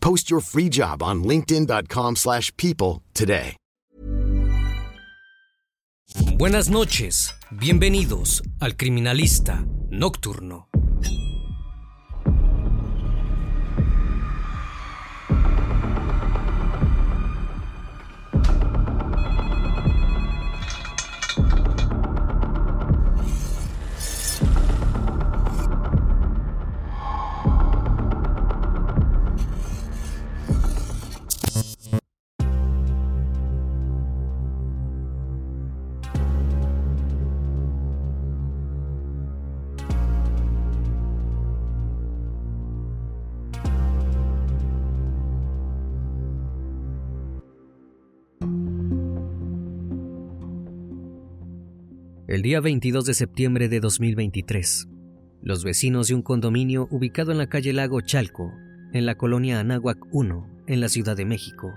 Post your free job on linkedin.com slash people today. Buenas noches. Bienvenidos al Criminalista Nocturno. Día 22 de septiembre de 2023, los vecinos de un condominio ubicado en la calle Lago Chalco, en la colonia Anáhuac 1, en la Ciudad de México,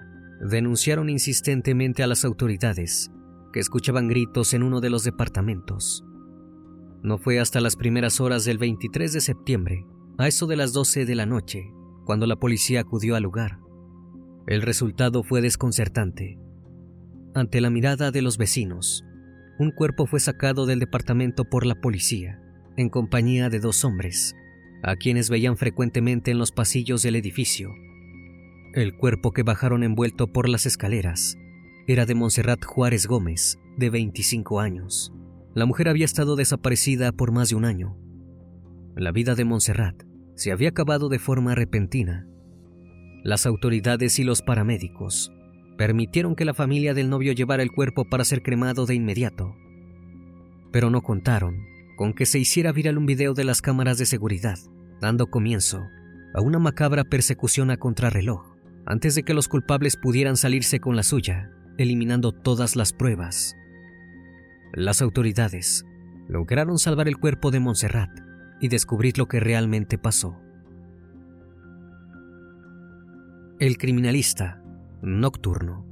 denunciaron insistentemente a las autoridades que escuchaban gritos en uno de los departamentos. No fue hasta las primeras horas del 23 de septiembre, a eso de las 12 de la noche, cuando la policía acudió al lugar. El resultado fue desconcertante. Ante la mirada de los vecinos, un cuerpo fue sacado del departamento por la policía, en compañía de dos hombres, a quienes veían frecuentemente en los pasillos del edificio. El cuerpo que bajaron envuelto por las escaleras era de Montserrat Juárez Gómez, de 25 años. La mujer había estado desaparecida por más de un año. La vida de Montserrat se había acabado de forma repentina. Las autoridades y los paramédicos permitieron que la familia del novio llevara el cuerpo para ser cremado de inmediato. Pero no contaron con que se hiciera viral un video de las cámaras de seguridad, dando comienzo a una macabra persecución a contrarreloj, antes de que los culpables pudieran salirse con la suya, eliminando todas las pruebas. Las autoridades lograron salvar el cuerpo de Montserrat y descubrir lo que realmente pasó. El criminalista nocturno.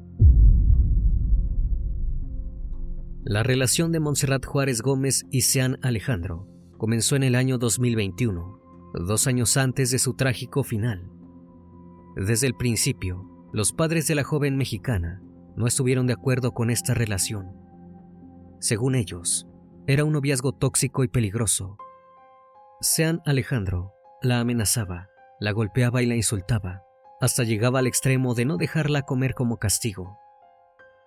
La relación de Montserrat Juárez Gómez y Sean Alejandro comenzó en el año 2021, dos años antes de su trágico final. Desde el principio, los padres de la joven mexicana no estuvieron de acuerdo con esta relación. Según ellos, era un noviazgo tóxico y peligroso. Sean Alejandro la amenazaba, la golpeaba y la insultaba, hasta llegaba al extremo de no dejarla comer como castigo.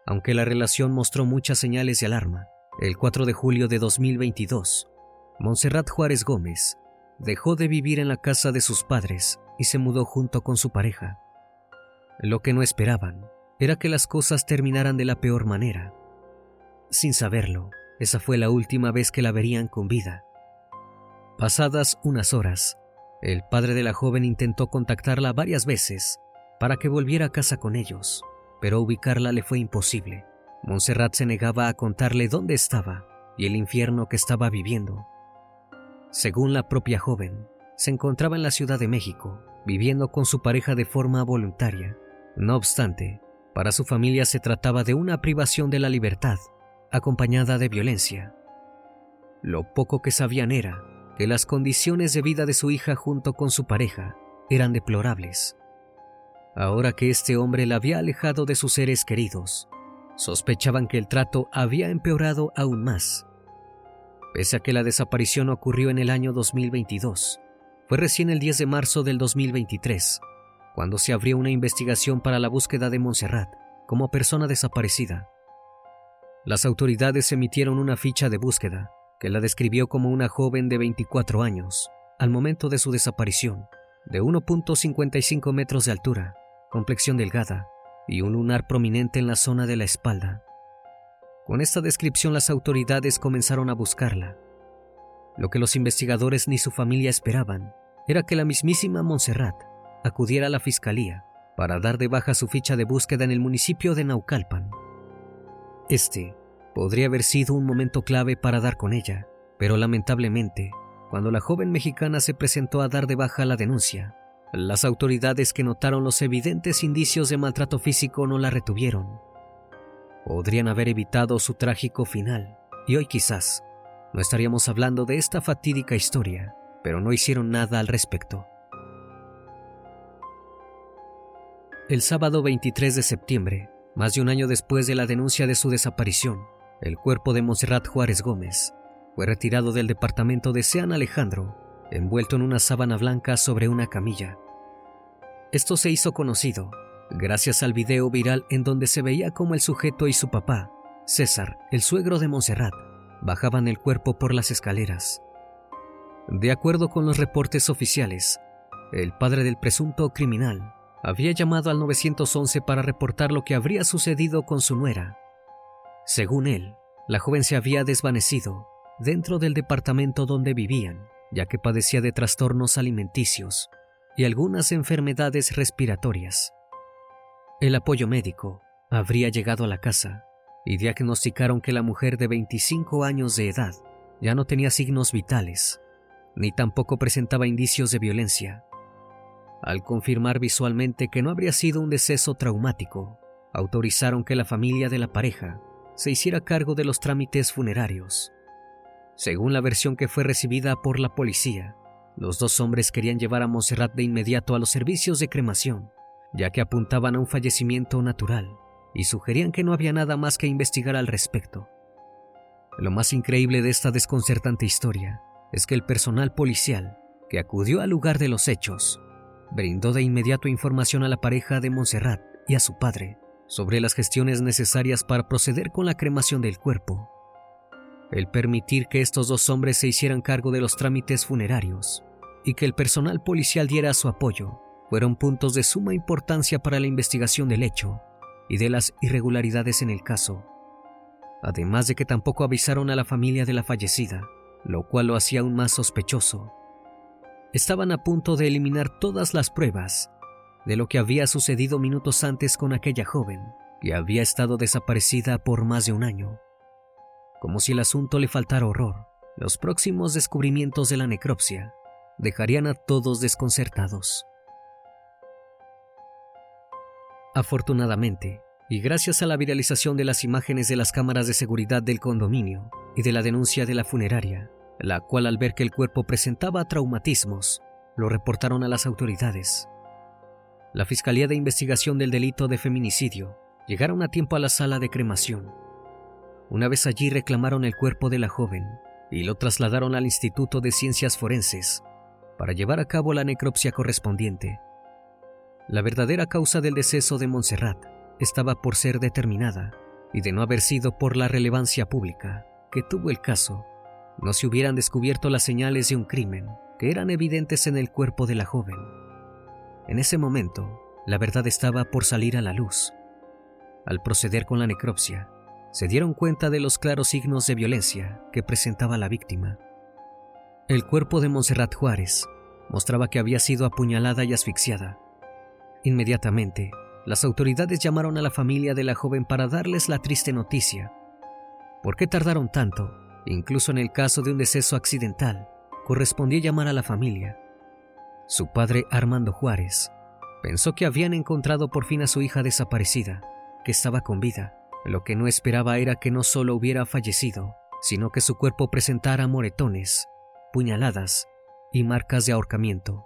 Aunque la relación mostró muchas señales de alarma, el 4 de julio de 2022, Montserrat Juárez Gómez dejó de vivir en la casa de sus padres y se mudó junto con su pareja. Lo que no esperaban era que las cosas terminaran de la peor manera. Sin saberlo, esa fue la última vez que la verían con vida. Pasadas unas horas, el padre de la joven intentó contactarla varias veces para que volviera a casa con ellos, pero ubicarla le fue imposible. Montserrat se negaba a contarle dónde estaba y el infierno que estaba viviendo. Según la propia joven, se encontraba en la Ciudad de México, viviendo con su pareja de forma voluntaria. No obstante, Para su familia se trataba de una privación de la libertad, acompañada de violencia. Lo poco que sabían era que las condiciones de vida de su hija junto con su pareja eran deplorables. Ahora que este hombre la había alejado de sus seres queridos, sospechaban que el trato había empeorado aún más. Pese a que la desaparición ocurrió en el año 2022, fue recién el 10 de marzo del 2023 cuando se abrió una investigación para la búsqueda de Montserrat como persona desaparecida. Las autoridades emitieron una ficha de búsqueda que la describió como una joven de 24 años al momento de su desaparición, de 1.55 metros de altura, complexión delgada y un lunar prominente en la zona de la espalda. Con esta descripción las autoridades comenzaron a buscarla. Lo que los investigadores ni su familia esperaban era que la mismísima Montserrat acudiera a la fiscalía para dar de baja su ficha de búsqueda en el municipio de Naucalpan. Este podría haber sido un momento clave para dar con ella, pero lamentablemente, cuando la joven mexicana se presentó a dar de baja la denuncia, las autoridades que notaron los evidentes indicios de maltrato físico no la retuvieron. Podrían haber evitado su trágico final, y hoy quizás no estaríamos hablando de esta fatídica historia, pero no hicieron nada al respecto. El sábado 23 de septiembre, más de un año después de la denuncia de su desaparición, el cuerpo de Monserrat Juárez Gómez fue retirado del departamento de San Alejandro envuelto en una sábana blanca sobre una camilla. Esto se hizo conocido gracias al video viral en donde se veía como el sujeto y su papá, César, el suegro de Montserrat, bajaban el cuerpo por las escaleras. De acuerdo con los reportes oficiales, el padre del presunto criminal había llamado al 911 para reportar lo que habría sucedido con su nuera. Según él, la joven se había desvanecido dentro del departamento donde vivían ya que padecía de trastornos alimenticios y algunas enfermedades respiratorias. El apoyo médico habría llegado a la casa y diagnosticaron que la mujer de 25 años de edad ya no tenía signos vitales, ni tampoco presentaba indicios de violencia. Al confirmar visualmente que no habría sido un deceso traumático, autorizaron que la familia de la pareja se hiciera cargo de los trámites funerarios según la versión que fue recibida por la policía, los dos hombres querían llevar a Montserrat de inmediato a los servicios de cremación, ya que apuntaban a un fallecimiento natural y sugerían que no había nada más que investigar al respecto. Lo más increíble de esta desconcertante historia es que el personal policial que acudió al lugar de los hechos brindó de inmediato información a la pareja de Montserrat y a su padre sobre las gestiones necesarias para proceder con la cremación del cuerpo el permitir que estos dos hombres se hicieran cargo de los trámites funerarios y que el personal policial diera su apoyo fueron puntos de suma importancia para la investigación del hecho y de las irregularidades en el caso. Además de que tampoco avisaron a la familia de la fallecida, lo cual lo hacía aún más sospechoso. Estaban a punto de eliminar todas las pruebas de lo que había sucedido minutos antes con aquella joven que había estado desaparecida por más de un año. Como si el asunto le faltara horror, los próximos descubrimientos de la necropsia dejarían a todos desconcertados. Afortunadamente, y gracias a la viralización de las imágenes de las cámaras de seguridad del condominio y de la denuncia de la funeraria, la cual al ver que el cuerpo presentaba traumatismos, lo reportaron a las autoridades. La Fiscalía de Investigación del Delito de Feminicidio llegaron a tiempo a la sala de cremación una vez allí reclamaron el cuerpo de la joven y lo trasladaron al Instituto de Ciencias Forenses para llevar a cabo la necropsia correspondiente. La verdadera causa del deceso de Montserrat estaba por ser determinada y de no haber sido por la relevancia pública que tuvo el caso, no se hubieran descubierto las señales de un crimen que eran evidentes en el cuerpo de la joven. En ese momento, la verdad estaba por salir a la luz. Al proceder con la necropsia, se dieron cuenta de los claros signos de violencia que presentaba la víctima. El cuerpo de Montserrat Juárez mostraba que había sido apuñalada y asfixiada. Inmediatamente, las autoridades llamaron a la familia de la joven para darles la triste noticia. ¿Por qué tardaron tanto? Incluso en el caso de un deceso accidental, correspondía llamar a la familia. Su padre, Armando Juárez, pensó que habían encontrado por fin a su hija desaparecida que estaba con vida. Lo que no esperaba era que no solo hubiera fallecido, sino que su cuerpo presentara moretones, puñaladas y marcas de ahorcamiento.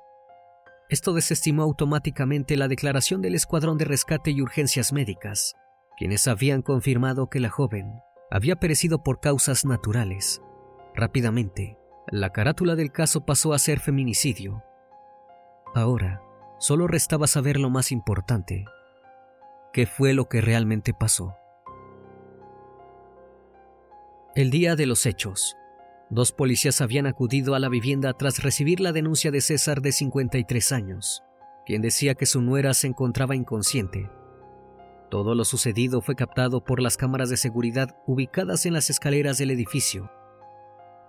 Esto desestimó automáticamente la declaración del Escuadrón de Rescate y Urgencias Médicas, quienes habían confirmado que la joven había perecido por causas naturales. Rápidamente, la carátula del caso pasó a ser feminicidio. Ahora, solo restaba saber lo más importante. ¿Qué fue lo que realmente pasó? El día de los hechos, dos policías habían acudido a la vivienda tras recibir la denuncia de César de 53 años, quien decía que su nuera se encontraba inconsciente. Todo lo sucedido fue captado por las cámaras de seguridad ubicadas en las escaleras del edificio.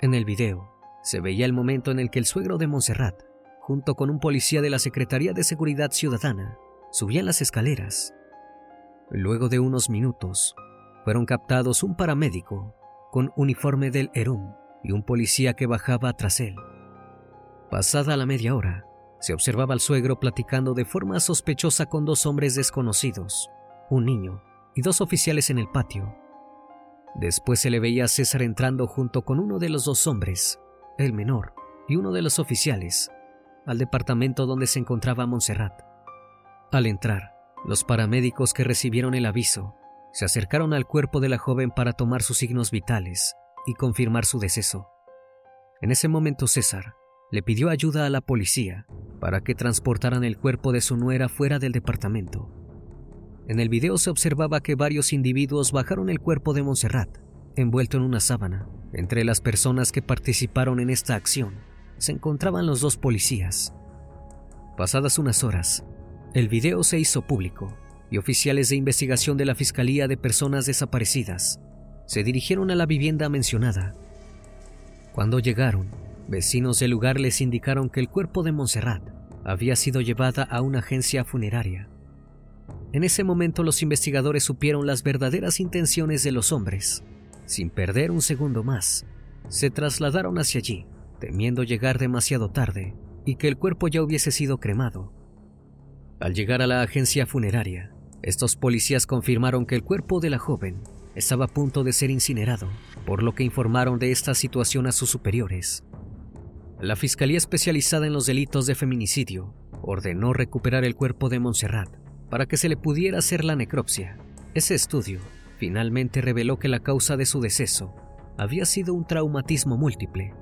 En el video, se veía el momento en el que el suegro de Montserrat, junto con un policía de la Secretaría de Seguridad Ciudadana, subían las escaleras. Luego de unos minutos, fueron captados un paramédico con uniforme del ERUM y un policía que bajaba tras él. Pasada la media hora, se observaba al suegro platicando de forma sospechosa con dos hombres desconocidos, un niño y dos oficiales en el patio. Después se le veía a César entrando junto con uno de los dos hombres, el menor, y uno de los oficiales, al departamento donde se encontraba Montserrat. Al entrar, los paramédicos que recibieron el aviso se acercaron al cuerpo de la joven para tomar sus signos vitales y confirmar su deceso. En ese momento César le pidió ayuda a la policía para que transportaran el cuerpo de su nuera fuera del departamento. En el video se observaba que varios individuos bajaron el cuerpo de Montserrat, envuelto en una sábana. Entre las personas que participaron en esta acción se encontraban los dos policías. Pasadas unas horas, el video se hizo público y oficiales de investigación de la Fiscalía de Personas Desaparecidas se dirigieron a la vivienda mencionada. Cuando llegaron, vecinos del lugar les indicaron que el cuerpo de Montserrat había sido llevada a una agencia funeraria. En ese momento los investigadores supieron las verdaderas intenciones de los hombres. Sin perder un segundo más, se trasladaron hacia allí, temiendo llegar demasiado tarde y que el cuerpo ya hubiese sido cremado. Al llegar a la agencia funeraria, estos policías confirmaron que el cuerpo de la joven estaba a punto de ser incinerado, por lo que informaron de esta situación a sus superiores. La Fiscalía Especializada en los Delitos de Feminicidio ordenó recuperar el cuerpo de Montserrat para que se le pudiera hacer la necropsia. Ese estudio finalmente reveló que la causa de su deceso había sido un traumatismo múltiple.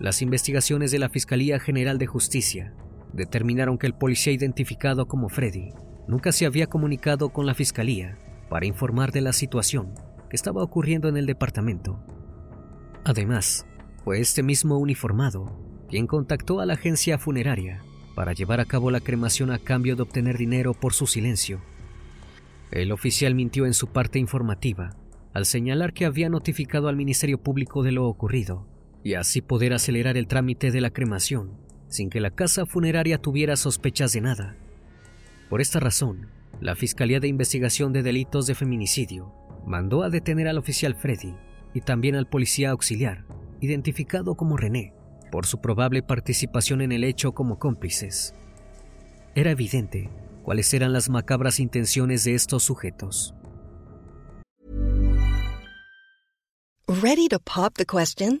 Las investigaciones de la Fiscalía General de Justicia determinaron que el policía identificado como Freddy nunca se había comunicado con la fiscalía para informar de la situación que estaba ocurriendo en el departamento. Además, fue este mismo uniformado quien contactó a la agencia funeraria para llevar a cabo la cremación a cambio de obtener dinero por su silencio. El oficial mintió en su parte informativa al señalar que había notificado al Ministerio Público de lo ocurrido y así poder acelerar el trámite de la cremación sin que la casa funeraria tuviera sospechas de nada. Por esta razón, la Fiscalía de Investigación de Delitos de Feminicidio mandó a detener al oficial Freddy y también al policía auxiliar, identificado como René, por su probable participación en el hecho como cómplices. Era evidente cuáles eran las macabras intenciones de estos sujetos. Ready to pop the question?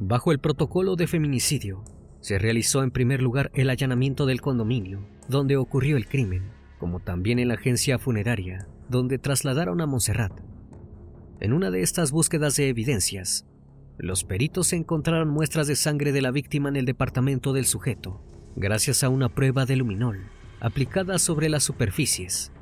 Bajo el protocolo de feminicidio, se realizó en primer lugar el allanamiento del condominio donde ocurrió el crimen. como también en la agencia funeraria, donde trasladaron a Montserrat. En una de estas búsquedas de evidencias, los peritos encontraron muestras de sangre de la víctima en el departamento del sujeto, gracias a una prueba de luminol aplicada sobre las superficies.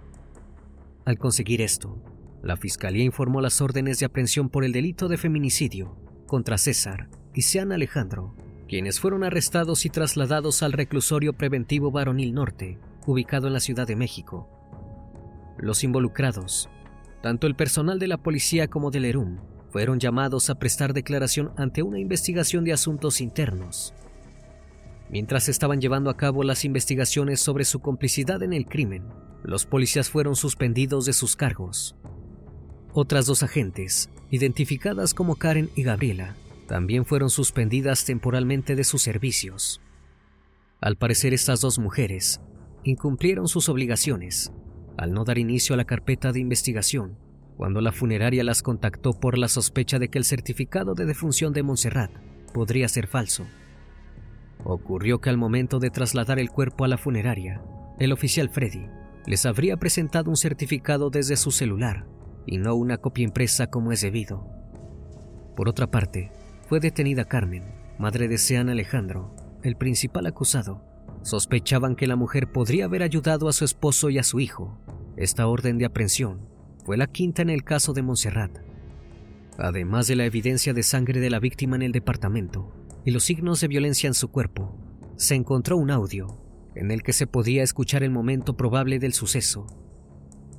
Al conseguir esto, la fiscalía informó las órdenes de aprehensión por el delito de feminicidio contra César y Sean Alejandro, quienes fueron arrestados y trasladados al reclusorio preventivo Varonil Norte, ubicado en la Ciudad de México. Los involucrados, tanto el personal de la policía como del ERUM, fueron llamados a prestar declaración ante una investigación de asuntos internos. Mientras estaban llevando a cabo las investigaciones sobre su complicidad en el crimen, los policías fueron suspendidos de sus cargos. Otras dos agentes, identificadas como Karen y Gabriela, también fueron suspendidas temporalmente de sus servicios. Al parecer estas dos mujeres incumplieron sus obligaciones al no dar inicio a la carpeta de investigación cuando la funeraria las contactó por la sospecha de que el certificado de defunción de Montserrat podría ser falso. Ocurrió que al momento de trasladar el cuerpo a la funeraria, el oficial Freddy les habría presentado un certificado desde su celular y no una copia impresa como es debido. Por otra parte, fue detenida Carmen, madre de Sean Alejandro, el principal acusado. Sospechaban que la mujer podría haber ayudado a su esposo y a su hijo. Esta orden de aprehensión fue la quinta en el caso de Montserrat. Además de la evidencia de sangre de la víctima en el departamento y los signos de violencia en su cuerpo, se encontró un audio en el que se podía escuchar el momento probable del suceso.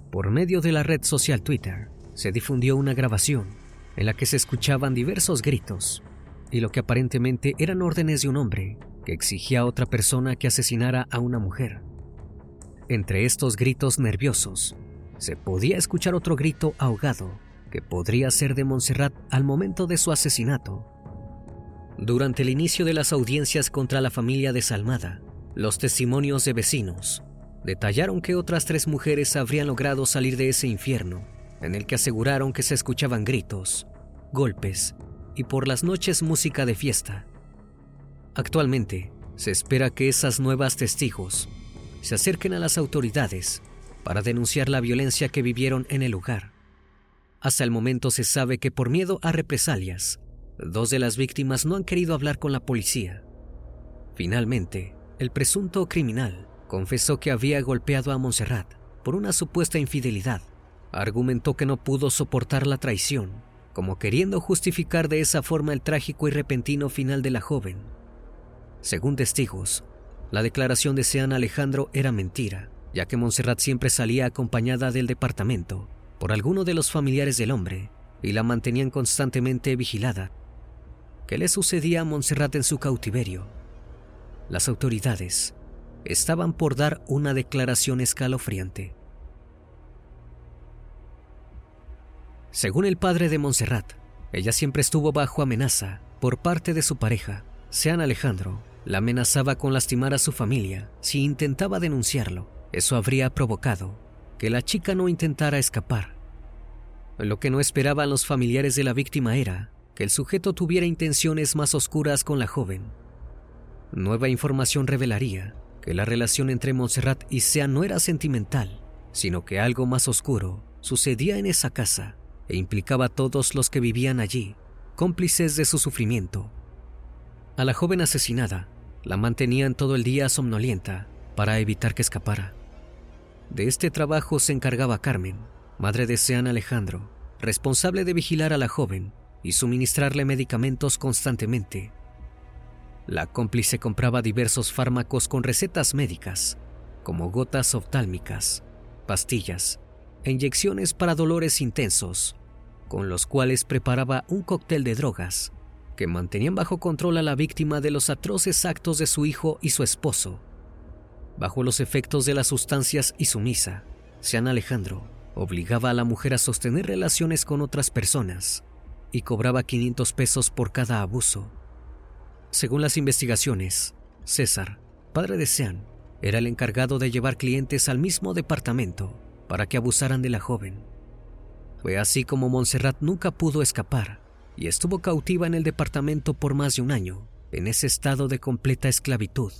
Por medio de la red social Twitter, se difundió una grabación en la que se escuchaban diversos gritos y lo que aparentemente eran órdenes de un hombre que exigía a otra persona que asesinara a una mujer. Entre estos gritos nerviosos se podía escuchar otro grito ahogado que podría ser de Montserrat al momento de su asesinato. Durante el inicio de las audiencias contra la familia desalmada, los testimonios de vecinos detallaron que otras tres mujeres habrían logrado salir de ese infierno, en el que aseguraron que se escuchaban gritos, golpes y por las noches música de fiesta. Actualmente, se espera que esas nuevas testigos se acerquen a las autoridades para denunciar la violencia que vivieron en el lugar. Hasta el momento se sabe que por miedo a represalias, dos de las víctimas no han querido hablar con la policía. Finalmente, el presunto criminal confesó que había golpeado a Montserrat por una supuesta infidelidad. Argumentó que no pudo soportar la traición, como queriendo justificar de esa forma el trágico y repentino final de la joven. Según testigos, la declaración de Sean Alejandro era mentira ya que Montserrat siempre salía acompañada del departamento por alguno de los familiares del hombre y la mantenían constantemente vigilada. ¿Qué le sucedía a Montserrat en su cautiverio? Las autoridades estaban por dar una declaración escalofriante. Según el padre de Montserrat, ella siempre estuvo bajo amenaza por parte de su pareja, Sean Alejandro. La amenazaba con lastimar a su familia si intentaba denunciarlo eso habría provocado que la chica no intentara escapar. Lo que no esperaban los familiares de la víctima era que el sujeto tuviera intenciones más oscuras con la joven. Nueva información revelaría que la relación entre Montserrat y Sea no era sentimental, sino que algo más oscuro sucedía en esa casa e implicaba a todos los que vivían allí, cómplices de su sufrimiento. A la joven asesinada la mantenían todo el día somnolienta para evitar que escapara. De este trabajo se encargaba Carmen, madre de Sean Alejandro, responsable de vigilar a la joven y suministrarle medicamentos constantemente. La cómplice compraba diversos fármacos con recetas médicas, como gotas oftálmicas, pastillas e inyecciones para dolores intensos, con los cuales preparaba un cóctel de drogas que mantenían bajo control a la víctima de los atroces actos de su hijo y su esposo. Bajo los efectos de las sustancias y sumisa, Sean Alejandro obligaba a la mujer a sostener relaciones con otras personas y cobraba 500 pesos por cada abuso. Según las investigaciones, César, padre de Sean, era el encargado de llevar clientes al mismo departamento para que abusaran de la joven. Fue así como Montserrat nunca pudo escapar y estuvo cautiva en el departamento por más de un año, en ese estado de completa esclavitud.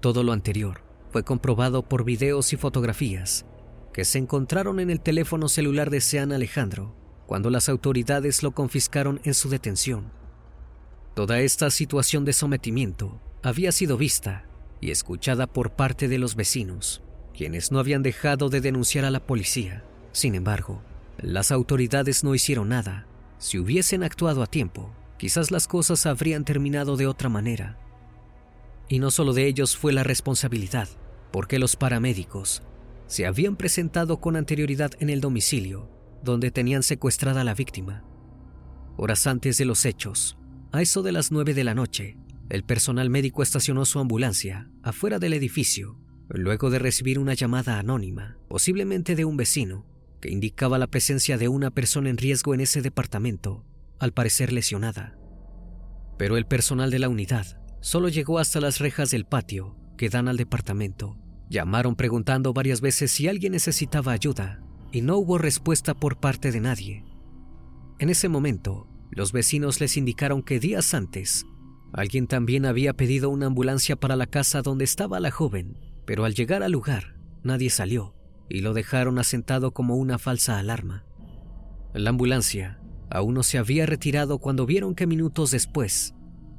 Todo lo anterior Fue comprobado por videos y fotografías que se encontraron en el teléfono celular de Sean Alejandro cuando las autoridades lo confiscaron en su detención. Toda esta situación de sometimiento había sido vista y escuchada por parte de los vecinos, quienes no habían dejado de denunciar a la policía. Sin embargo, las autoridades no hicieron nada. Si hubiesen actuado a tiempo, quizás las cosas habrían terminado de otra manera. Y no solo de ellos fue la responsabilidad, porque los paramédicos se habían presentado con anterioridad en el domicilio donde tenían secuestrada a la víctima. Horas antes de los hechos, a eso de las nueve de la noche, el personal médico estacionó su ambulancia afuera del edificio, luego de recibir una llamada anónima, posiblemente de un vecino, que indicaba la presencia de una persona en riesgo en ese departamento, al parecer lesionada. Pero el personal de la unidad solo llegó hasta las rejas del patio que dan al departamento. Llamaron preguntando varias veces si alguien necesitaba ayuda y no hubo respuesta por parte de nadie. En ese momento, los vecinos les indicaron que días antes, alguien también había pedido una ambulancia para la casa donde estaba la joven, pero al llegar al lugar, nadie salió y lo dejaron asentado como una falsa alarma. La ambulancia aún no se había retirado cuando vieron que minutos después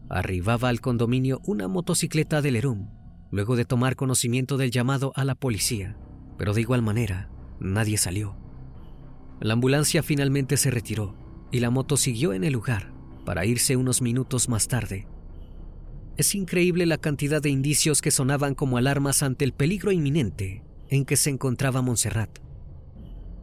arribaba al condominio una motocicleta del ERUM, luego de tomar conocimiento del llamado a la policía, pero de igual manera, nadie salió. La ambulancia finalmente se retiró y la moto siguió en el lugar para irse unos minutos más tarde. Es increíble la cantidad de indicios que sonaban como alarmas ante el peligro inminente en que se encontraba Montserrat.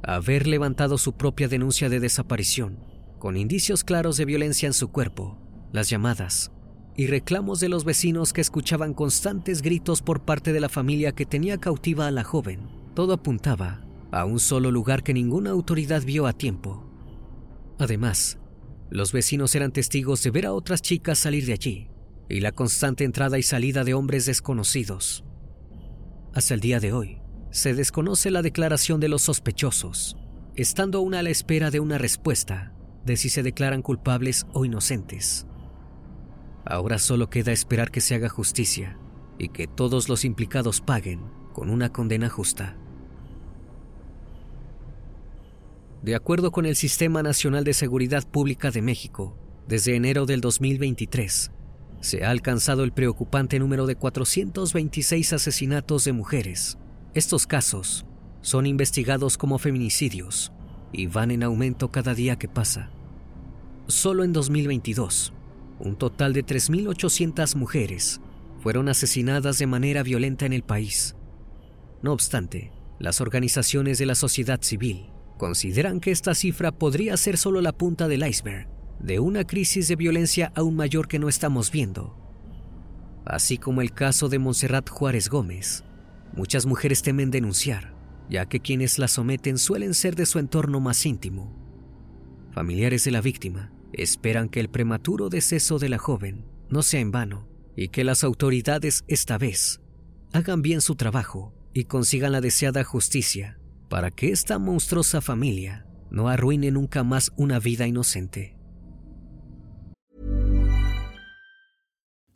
Haber levantado su propia denuncia de desaparición, con indicios claros de violencia en su cuerpo, las llamadas y reclamos de los vecinos que escuchaban constantes gritos por parte de la familia que tenía cautiva a la joven, todo apuntaba a un solo lugar que ninguna autoridad vio a tiempo. Además, los vecinos eran testigos de ver a otras chicas salir de allí y la constante entrada y salida de hombres desconocidos. Hasta el día de hoy, se desconoce la declaración de los sospechosos, estando aún a la espera de una respuesta de si se declaran culpables o inocentes. Ahora solo queda esperar que se haga justicia y que todos los implicados paguen con una condena justa. De acuerdo con el Sistema Nacional de Seguridad Pública de México, desde enero del 2023, se ha alcanzado el preocupante número de 426 asesinatos de mujeres. Estos casos son investigados como feminicidios y van en aumento cada día que pasa. Solo en 2022, un total de 3.800 mujeres fueron asesinadas de manera violenta en el país. No obstante, las organizaciones de la sociedad civil consideran que esta cifra podría ser solo la punta del iceberg de una crisis de violencia aún mayor que no estamos viendo. Así como el caso de Montserrat Juárez Gómez, muchas mujeres temen denunciar, ya que quienes la someten suelen ser de su entorno más íntimo. Familiares de la víctima esperan que el prematuro deceso de la joven no sea en vano y que las autoridades esta vez hagan bien su trabajo y consigan la deseada justicia para que esta monstruosa familia no arruine nunca más una vida inocente.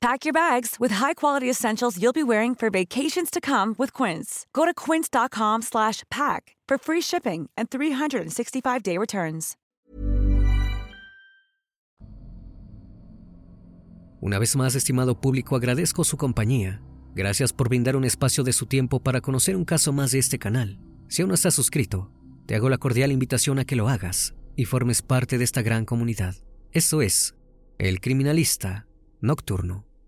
Pack your bags with high-quality essentials you'll be wearing for vacations to come with Quince. Go to quince.com/pack for free shipping and 365-day returns. Una vez más, estimado público, agradezco su compañía. Gracias por brindar un espacio de su tiempo para conocer un caso más de este canal. Si aún no estás suscrito, te hago la cordial invitación a que lo hagas y formes parte de esta gran comunidad. Eso es El Criminalista Nocturno.